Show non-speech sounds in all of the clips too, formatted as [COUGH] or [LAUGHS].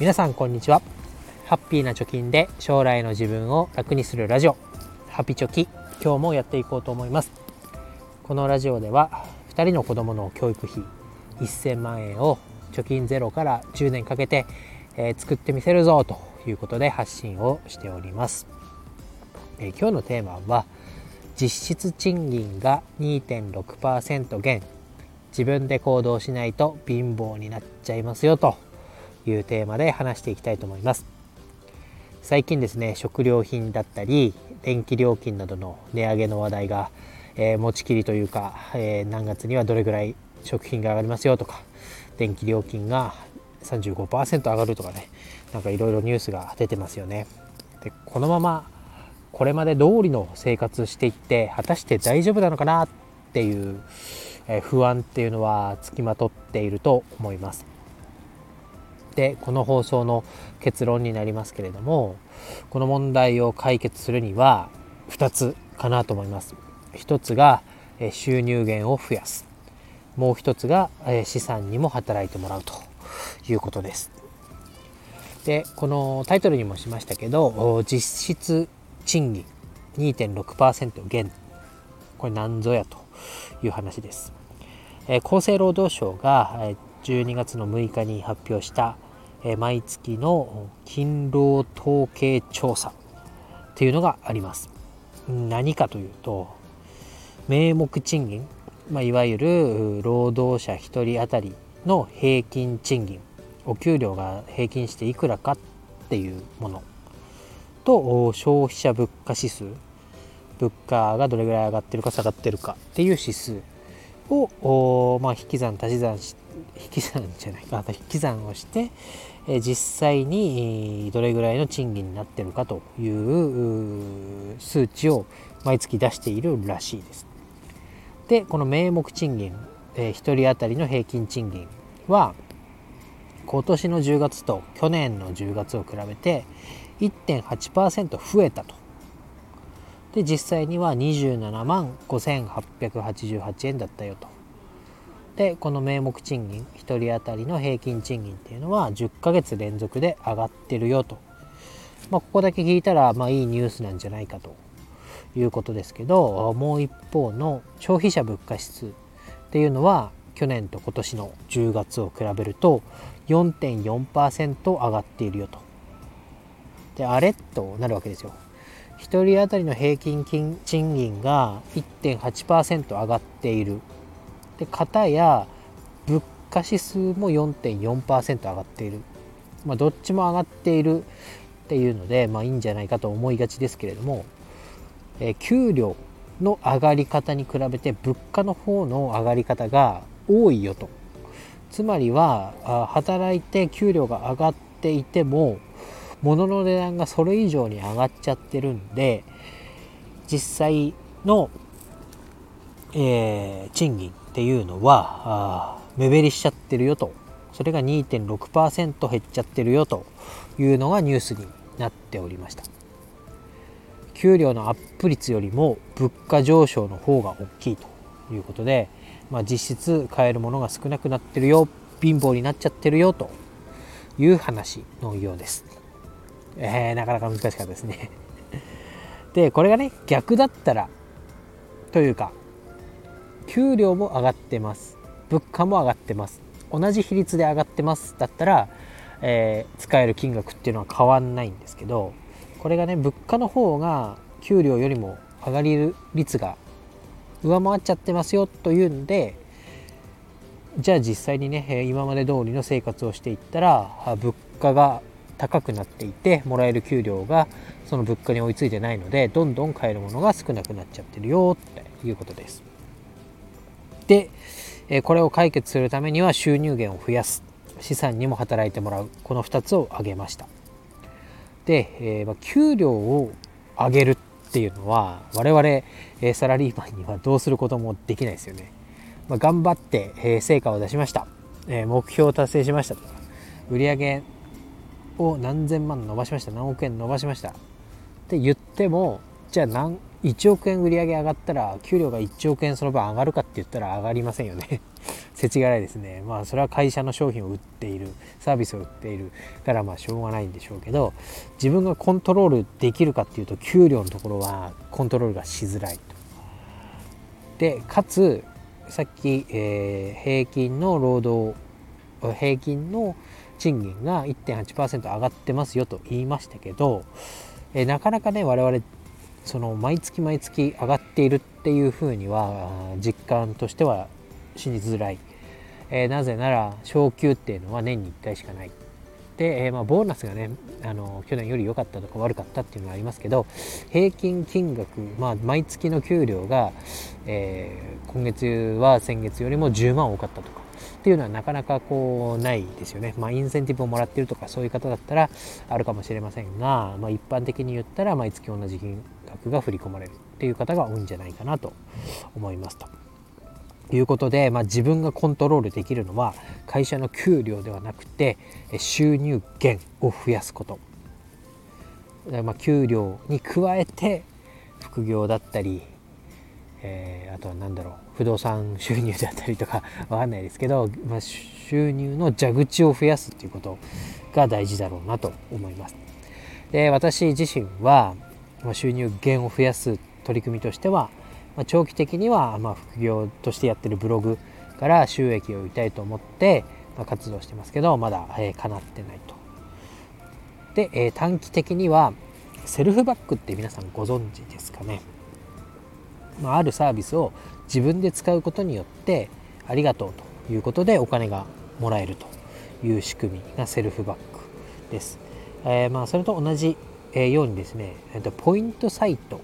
皆さんこんにちは。ハッピーな貯金で将来の自分を楽にするラジオ。ハピチョキ今日もやっていこうと思います。このラジオでは2人の子供の教育費1000万円を貯金ゼロから10年かけて、えー、作ってみせるぞということで発信をしております、えー、今日のテーマは実質賃金が2.6%減。自分で行動しないと貧乏になっちゃいますよと。いうテーマで話していきたいと思います。最近ですね食料品だったり電気料金などの値上げの話題が、えー、持ちきりというか、えー、何月にはどれぐらい食品が上がりますよとか電気料金が35%上がるとかねなんかいろいろニュースが出てますよね。でこのままこれまで通りの生活していって果たして大丈夫なのかなっていう不安っていうのはつきまとっていると思います。でこの放送の結論になりますけれどもこの問題を解決するには2つかなと思います。1つが収入源を増やす。もう1つが資産にも働いてもらうということです。でこのタイトルにもしましたけど実質賃金2.6%減。これ何ぞやという話です、厚生労働省が12月の6日に発表したえ毎月の勤労統計調査っていうのがあります。何かというと名目賃金、まあ、いわゆる労働者1人当たりの平均賃金お給料が平均していくらかっていうものと消費者物価指数物価がどれぐらい上がってるか下がってるかっていう指数を、まあ、引き算足し算し引き算じゃないか引き算をして、え実際にどれぐらいの賃金になってるかという数値を毎月出しているらしいです。でこの名目賃金、え1人当たりの平均賃金は今年の10月と去年の10月を比べて1.8%増えたと。で実際には27万5888円だったよと。でこの名目賃金1人当たりの平均賃金っていうのは10ヶ月連続で上がってるよと。まあ、ここだけ聞いたらまあいいニュースなんじゃないかということですけどもう一方の消費者物価指数っていうのは去年と今年の10月を比べると4.4%上がっているよと。であれとなるわけですよ。1人当たりの平均賃金が1.8%上がっている。で片や物価指数も4.4%上がっている。まあ、どっちも上がっているっていうので、まあ、いいんじゃないかと思いがちですけれども、えー、給料の上がり方に比べて物価の方の上がり方が多いよとつまりは働いて給料が上がっていても物の値段がそれ以上に上がっちゃってるんで実際の、えー、賃金っていうのは目減りしちゃってるよとそれが2.6%減っちゃってるよというのがニュースになっておりました給料のアップ率よりも物価上昇の方が大きいということで、まあ、実質買えるものが少なくなってるよ貧乏になっちゃってるよという話のようです。えー、なかなか難しかったですね。[LAUGHS] でこれがね逆だったらというか給料も上がってます。物価も上がってます。同じ比率で上がってます。だったら、えー、使える金額っていうのは変わんないんですけどこれがね物価の方が給料よりも上がり率が上回っちゃってますよ。というんでじゃあ実際にね今まで通りの生活をしていったら物価が高くなっていてもらえる給料がその物価に追いついてないのでどんどん買えるものが少なくなっちゃってるよっていうことです。でこれを解決するためには収入源を増やす資産にも働いてもらうこの2つを挙げました。で、えー、給料を上げるっていうのは我々、え、サラリーマンにはどうすることもできないですよね。ま、頑張って、え、成果を出しました、え目標を達成しましたと売上を何千万伸ばしました。何億円伸ばしました。って言ってもじゃあ何1億円売り上げ上がったら給料が1億円その分上がるかって言ったら上がりませんよね。世知辛いですね。まあそれは会社の商品を売っている。サービスを売っている。からまあしょうがないんでしょうけど自分がコントロールできるかっていうと給料のところはコントロールがしづらいと。でかつさっき、えー、平均の労働平均の賃金が1.8%上がってますよと言いましたけど、えー、なかなかね我々その毎月毎月上がっているっていうふうには実感としてはしにづらい、えー、なぜなら昇給っていうのは年に1回しかない。で、えー、まあ、ボーナスがねあの去年より良かったとか悪かったっていうのはありますけど平均金額、まあ、毎月の給料が、えー、今月は先月よりも10万多かったとかっていうのはなかなかこうないですよね。まあ、インセンティブをもらってるとかそういう方だったらあるかもしれませんが、まあ、一般的に言ったら毎月同じ金額が振り込まれるっていう方が多いんじゃないかなと思いますと。いうことで、まあ、自分がコントロールできるのは会社の給料ではなくて収入源を増やすこと。まあ、給料に加えて副業だったりえー、あとは何だろう不動産収入だったりとか [LAUGHS] わかんないですけど、まあ、収入の蛇口を増やすっていうことが大事だろうなと思います。で私自身は、ま、収入源を増やす取り組みとしては、まあ、長期的には、ま、副業としてやってるブログから収益を得たいと思って、ま、活動してますけどまだ、えー、叶ってないと。で、えー、短期的にはセルフバックって皆さんご存知ですかね？まあ、あるサービスを自分で使うことによってありがとうということでお金がもらえるという仕組みがセルフバックです。えー、まあそれと同じようにですね、えとポイントサイト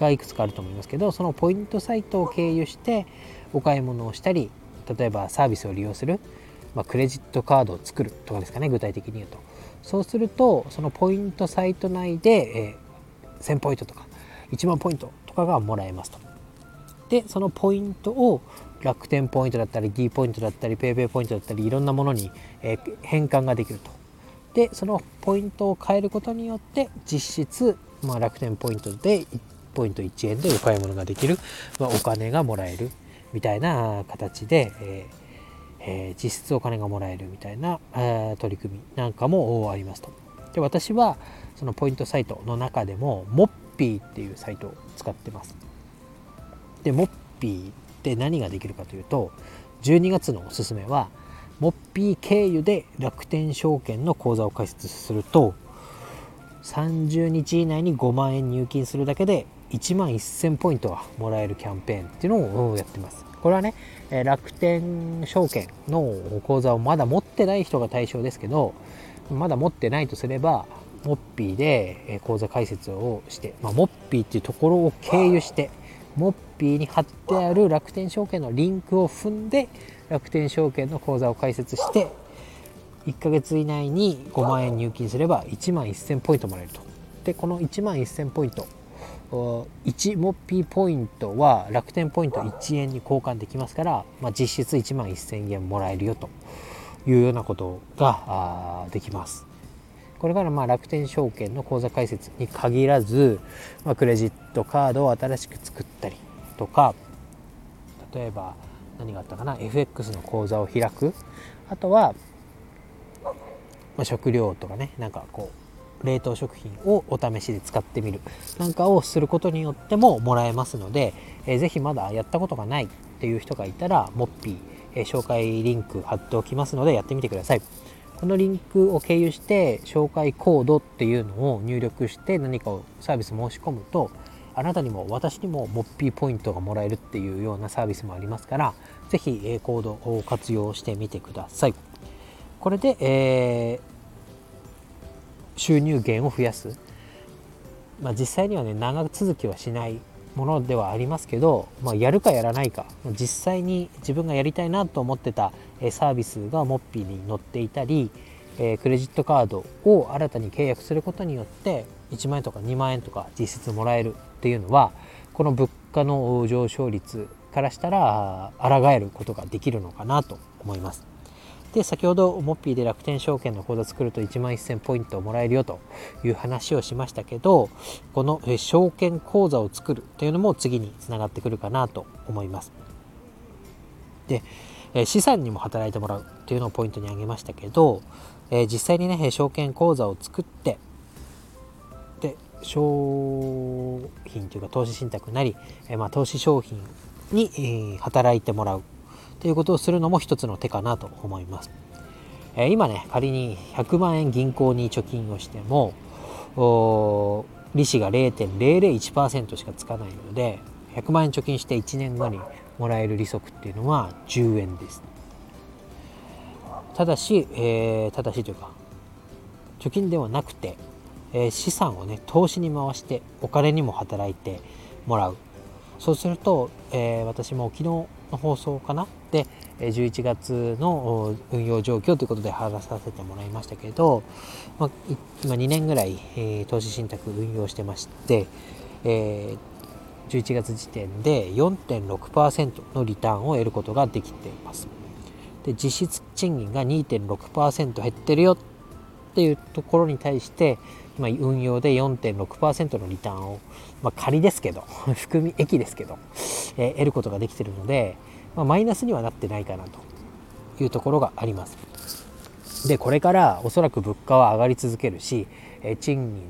がいくつかあると思いますけどそのポイントサイトを経由してお買い物をしたり例えばサービスを利用する、まあ、クレジットカードを作るとかですかね具体的に言うとそうするとそのポイントサイト内で、えー、1000ポイントとか1万ポイントとかがもらえますとでそのポイントを楽天ポイントだったり D ポイントだったり PayPay ポイントだったりいろんなものに、え、変換ができるとでそのポイントを変えることによって実質、まあ、楽天ポイントで1ポイント1円でお買い物ができる、まあ、お金がもらえるみたいな形で、えーえー、実質お金がもらえるみたいな、えー、取り組みなんかもありますと。で私はそのポイントサイトの中でもモッピーっていうサイトを使ってます。でモッピーって何ができるかというと12月のおすすめはモッピー経由で楽天証券の口座を開設すると30日以内に5万円入金するだけで1万1000ポイントがもらえるキャンペーンっていうのをやってます。これはね、楽天証券の口座をまだ持ってない人が対象ですけど、まだ持ってないとすれば、モッピーで口座開設をして、まあ、モッピーっていうところを経由して、モッピーに貼ってある楽天証券のリンクを踏んで楽天証券の口座を開設して1ヶ月以内に5万円入金すれば1万1000ポイントもらえると。でこの1万1000ポイント1モッピーポイントは楽天ポイント1円に交換できますから、まあ、実質1万1000円もらえるよというようなことができます。これからまあ楽天証券の口座開設に限らず、まあ、クレジットカードを新しく作ったりとか例えば何があったかな FX の口座を開くあとは、まあ、食料とかねなんかこう冷凍食品をお試しで使ってみるなんかをすることによってももらえますので、えー、ぜひまだやったことがないっていう人がいたらモッピー、えー、紹介リンク貼っておきますのでやってみてください。このリンクを経由して紹介コードっていうのを入力して何かをサービス申し込むとあなたにも私にもモッピーポイントがもらえるっていうようなサービスもありますから是非コードを活用してみてください。これで、えー、収入源を増やす、まあ、実際にはね長続きはしないものではありますけど、まあ、やるかやらないか実際に自分がやりたいなと思ってたサービスがモッピーに載っていたりクレジットカードを新たに契約することによって1万円とか2万円とか実質もらえるっていうのはこの物価の上昇率からしたら抗えることができるのかなと思います。で先ほどモッピーで楽天証券の口座作ると1万1000ポイントをもらえるよという話をしましたけどこの証券口座を作るというのも次につながってくるかなと思います。で資産にも働いてもらうというのをポイントに挙げましたけど実際にね証券口座を作ってで商品というか投資信託なり、まあ、投資商品に働いてもらう。ということをするのも一つの手かなと思います。え今ね仮に100万円銀行に貯金をしても利子が0.001%しかつかないので100万円貯金して1年後にもらえる利息っていうのは10円です。ただし、えー、ただしというか貯金ではなくて、えー、資産をね投資に回してお金にも働いてもらうそうすると、えー、私も昨日の放送かな？で11月の運用状況ということで話させてもらいましたけど、まあ、今2年ぐらい、え、投資信託運用してまして、えー、11月時点で4.6%のリターンを得ることができています。で実質賃金が2.6%減ってるよっていうところに対してまあ、運用で4.6%のリターンを、まあ、仮ですけど [LAUGHS] 含み益ですけど、えー、得ることができているので、まあ、マイナスにはなってないかなというところがあります。でこれからおそらく物価は上がり続けるし、えー、賃金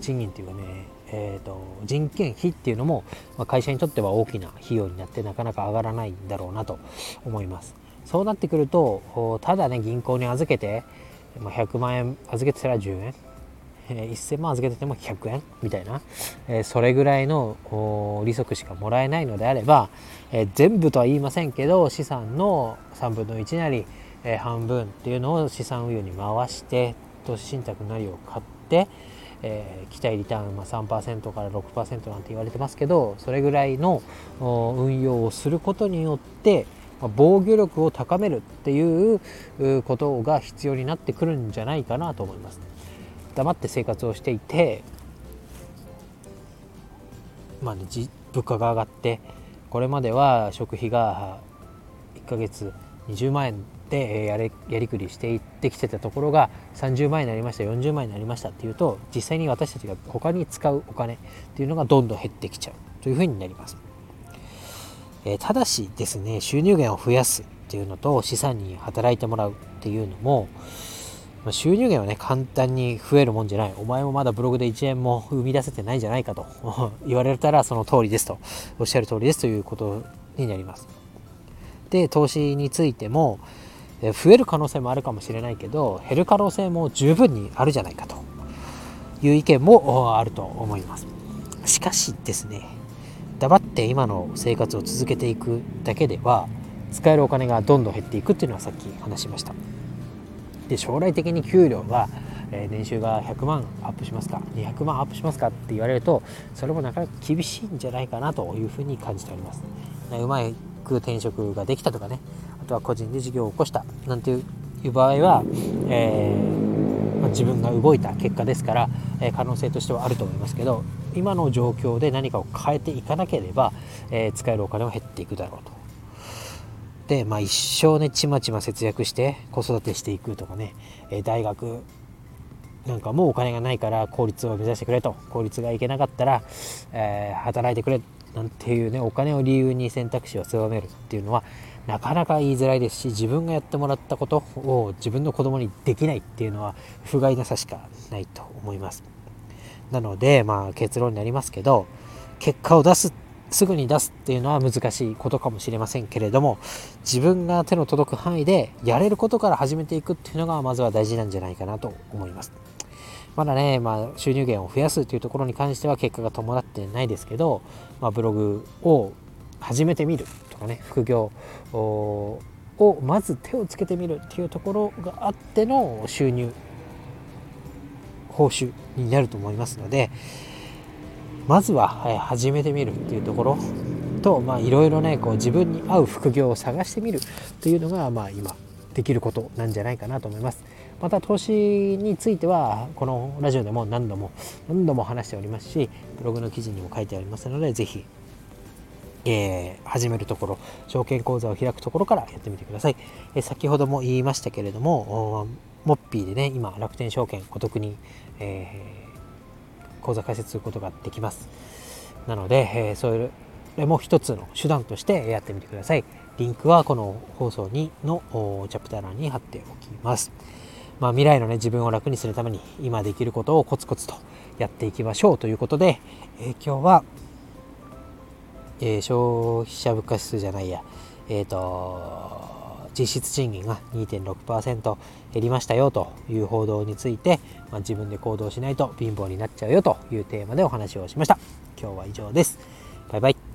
賃金っていうかね、えーと、人件費っていうのも、まあ、会社にとっては大きな費用になってなかなか上がらないんだろうなと思います。そうなってくるとただね銀行に預けて、まあ、100万円預けてたら10円え1000万預けてても100円みたいな、えそれぐらいの利息しかもらえないのであれば、え全部とは言いませんけど資産の3分の1なり、え半分っていうのを資産運用に回して投資信託なりを買って、えー、期待リターン、まあ、3%から6%なんて言われてますけどそれぐらいの運用をすることによって防御力を高めるっていうことが必要になってくるんじゃないかなと思います。黙って生活をしていてまあね物価が上がってこれまでは食費が1ヶ月20万円でやれやりくりしていってきてたところが30万円になりました40万円になりましたっていうと実際に私たちが他に使うお金っていうのがどんどん減ってきちゃうというふうになります、えー、ただしですね収入源を増やすっていうのと資産に働いてもらうっていうのも収入源はね、簡単に増えるもんじゃない。お前もまだブログで1円も生み出せてないんじゃないかと [LAUGHS] 言われたらその通りですと。おっしゃる通りですということになります。で、投資についても、増える可能性もあるかもしれないけど、減る可能性も十分にあるじゃないかという意見もあると思います。しかしですね、黙って今の生活を続けていくだけでは、使えるお金がどんどん減っていくっていうのはさっき話しました。で将来的に給料が、えー、年収が100万アップしますか200万アップしますかって言われるとそれもなかなか厳しいんじゃないかなというふうに感じております。うまく転職ができたとかねあとは個人で事業を起こしたなんていう場合は、えー、まあ、自分が動いた結果ですから、えー、可能性としてはあると思いますけど今の状況で何かを変えていかなければ、え使えるお金は減っていくだろうと、まあ、一生ねちまちま節約して子育てしていくとかね、え大学なんかもうお金がないから公立を目指してくれと。公立が行けなかったら、えー、働いてくれなんていうねお金を理由に選択肢を狭めるっていうのはなかなか言いづらいですし自分がやってもらったことを自分の子供にできないっていうのは不甲斐なさしかないと思います。なのでまあ結論になりますけど結果を出すっすぐに出すっていうのは難しいことかもしれませんけれども自分が手の届く範囲でやれることから始めていくっていうのがまずは大事なんじゃないかなと思います。まだね、まあ、収入源を増やすというところに関しては結果が伴ってないですけど、まあ、ブログを始めてみるとかね副業をまず手をつけてみるっていうところがあっての収入報酬になると思いますので、まずは、はい、始めてみるっていうところといろいろねこう自分に合う副業を探してみるというのが、まあ、今できることなんじゃないかなと思います。また投資についてはこのラジオでも何度も何度も話しておりますしブログの記事にも書いてありますので是非えー、始めるところ証券口座を開くところからやってみてください、えー、先ほども言いましたけれどもモッピーでね今楽天証券お得に、えー、口座開設することができます。なので、えー、それも一つの手段としてやってみてください。リンクはこの放送2のチャプター欄に貼っておきます。まあ、未来のね自分を楽にするために今できることをコツコツとやっていきましょうということで、えー、今日はえー、消費者物価指数じゃないや、えっ、ー、と、実質賃金が2.6%減りましたよという報道について、まあ、自分で行動しないと貧乏になっちゃうよというテーマでお話をしました。今日は以上です。バイバイ。